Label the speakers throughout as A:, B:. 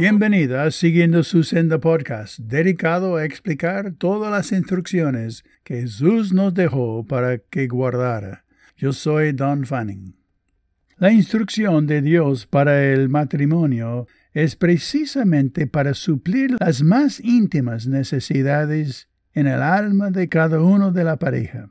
A: Bienvenida siguiendo su senda podcast, dedicado a explicar todas las instrucciones que Jesús nos dejó para que guardara. Yo soy Don Fanning. La instrucción de Dios para el matrimonio es precisamente para suplir las más íntimas necesidades en el alma de cada uno de la pareja.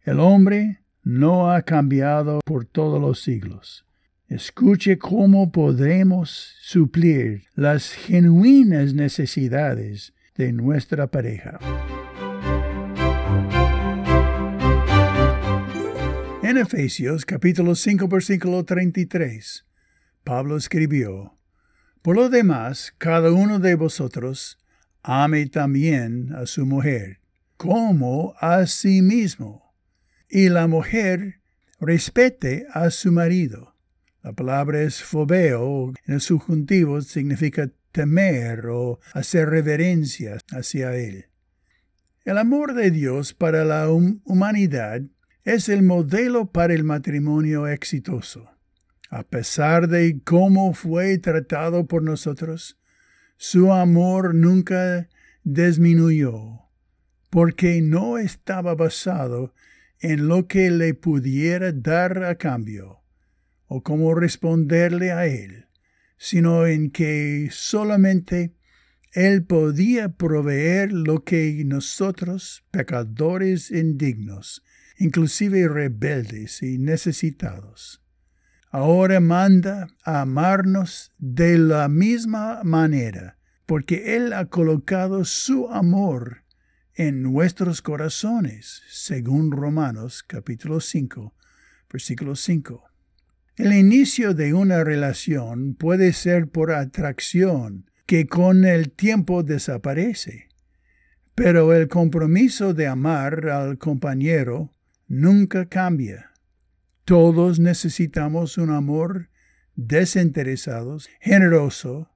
A: El hombre no ha cambiado por todos los siglos. Escuche cómo podremos suplir las genuinas necesidades de nuestra pareja. En Efesios capítulo 5 versículo 33, Pablo escribió, Por lo demás, cada uno de vosotros ame también a su mujer, como a sí mismo, y la mujer respete a su marido. La palabra es fobeo, en el subjuntivo significa temer o hacer reverencia hacia él. El amor de Dios para la humanidad es el modelo para el matrimonio exitoso. A pesar de cómo fue tratado por nosotros, su amor nunca disminuyó, porque no estaba basado en lo que le pudiera dar a cambio, o cómo responderle a él, sino en que solamente él podía proveer lo que nosotros, pecadores indignos, inclusive rebeldes y necesitados, ahora manda a amarnos de la misma manera, porque Él ha colocado su amor en nuestros corazones, según Romanos capítulo 5, versículo 5. El inicio de una relación puede ser por atracción, que con el tiempo desaparece. Pero el compromiso de amar al compañero nunca cambia. Todos necesitamos un amor desinteresado, generoso,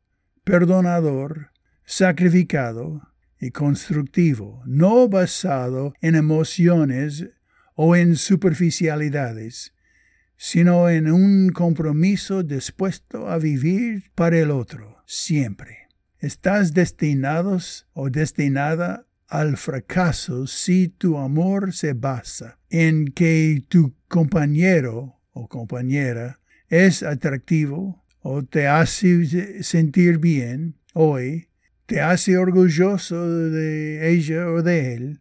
A: perdonador, sacrificado y constructivo, no basado en emociones o en superficialidades, sino en un compromiso dispuesto a vivir para el otro, siempre. Estás destinados o destinada al fracaso si tu amor se basa en que tu compañero o compañera es atractivo o te hace sentir bien hoy, te hace orgulloso de ella o de él,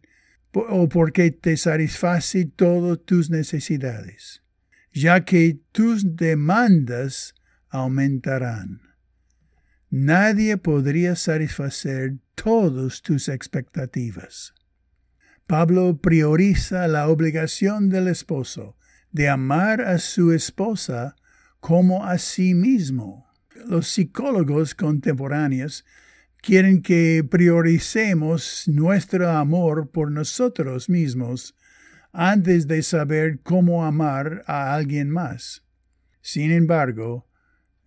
A: o porque te satisface todas tus necesidades, ya que tus demandas aumentarán. Nadie podría satisfacer todas tus expectativas. Pablo prioriza la obligación del esposo de amar a su esposa como a sí mismo. Los psicólogos contemporáneos quieren que prioricemos nuestro amor por nosotros mismos antes de saber cómo amar a alguien más. Sin embargo,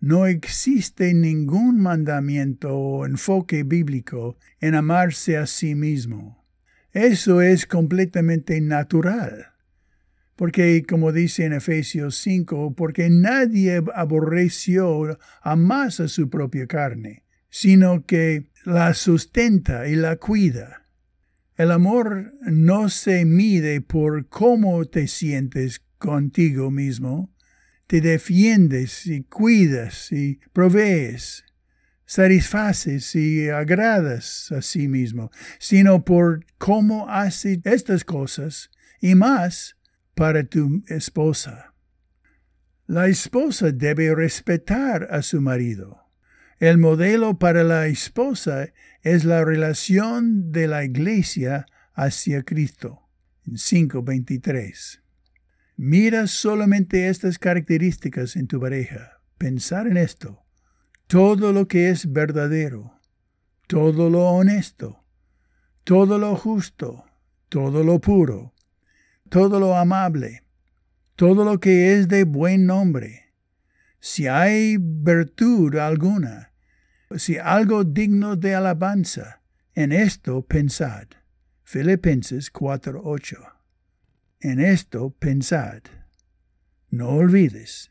A: no existe ningún mandamiento o enfoque bíblico en amarse a sí mismo. Eso es completamente natural. Porque, como dice en Efesios 5, porque nadie aborreció a más a su propia carne, sino que la sustenta y la cuida. El amor no se mide por cómo te sientes contigo mismo, te defiendes y cuidas y provees, satisfaces y agradas a sí mismo, sino por cómo haces estas cosas y más para tu esposa. La esposa debe respetar a su marido. El modelo para la esposa es la relación de la iglesia hacia Cristo. En 5.23. Mira solamente estas características en tu pareja. Pensar en esto. Todo lo que es verdadero, todo lo honesto, todo lo justo, todo lo puro, todo lo amable, todo lo que es de buen nombre. Si hay virtud alguna, si algo digno de alabanza, en esto pensad. Filipenses 4:8 en esto pensad. No olvides.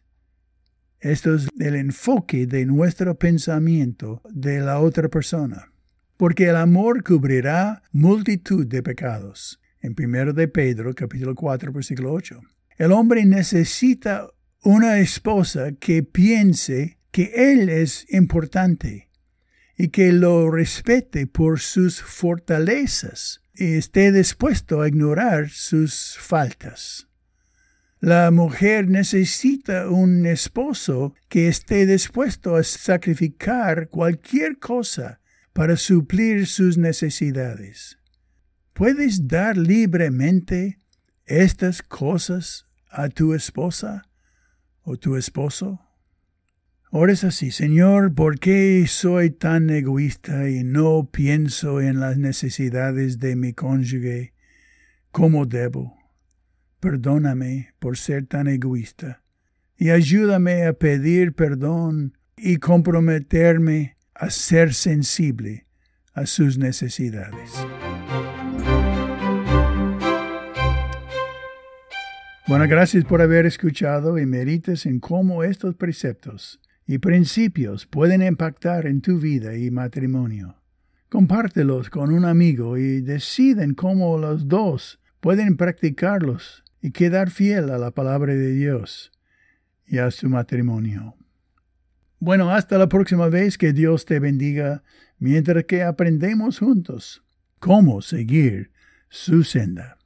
A: Esto es el enfoque de nuestro pensamiento de la otra persona. Porque el amor cubrirá multitud de pecados. En 1 de Pedro, capítulo 4, versículo 8. El hombre necesita una esposa que piense que él es importante y que lo respete por sus fortalezas y esté dispuesto a ignorar sus faltas. La mujer necesita un esposo que esté dispuesto a sacrificar cualquier cosa para suplir sus necesidades. ¿Puedes dar libremente estas cosas a tu esposa o tu esposo? Ores así, Señor, ¿por qué soy tan egoísta y no pienso en las necesidades de mi cónyuge como debo? Perdóname por ser tan egoísta y ayúdame a pedir perdón y comprometerme a ser sensible a sus necesidades. Bueno, gracias por haber escuchado y medites en cómo estos preceptos y principios pueden impactar en tu vida y matrimonio. Compártelos con un amigo y deciden cómo los dos pueden practicarlos y quedar fiel a la palabra de Dios y a su matrimonio. Bueno, hasta la próxima vez que Dios te bendiga mientras que aprendemos juntos cómo seguir su senda.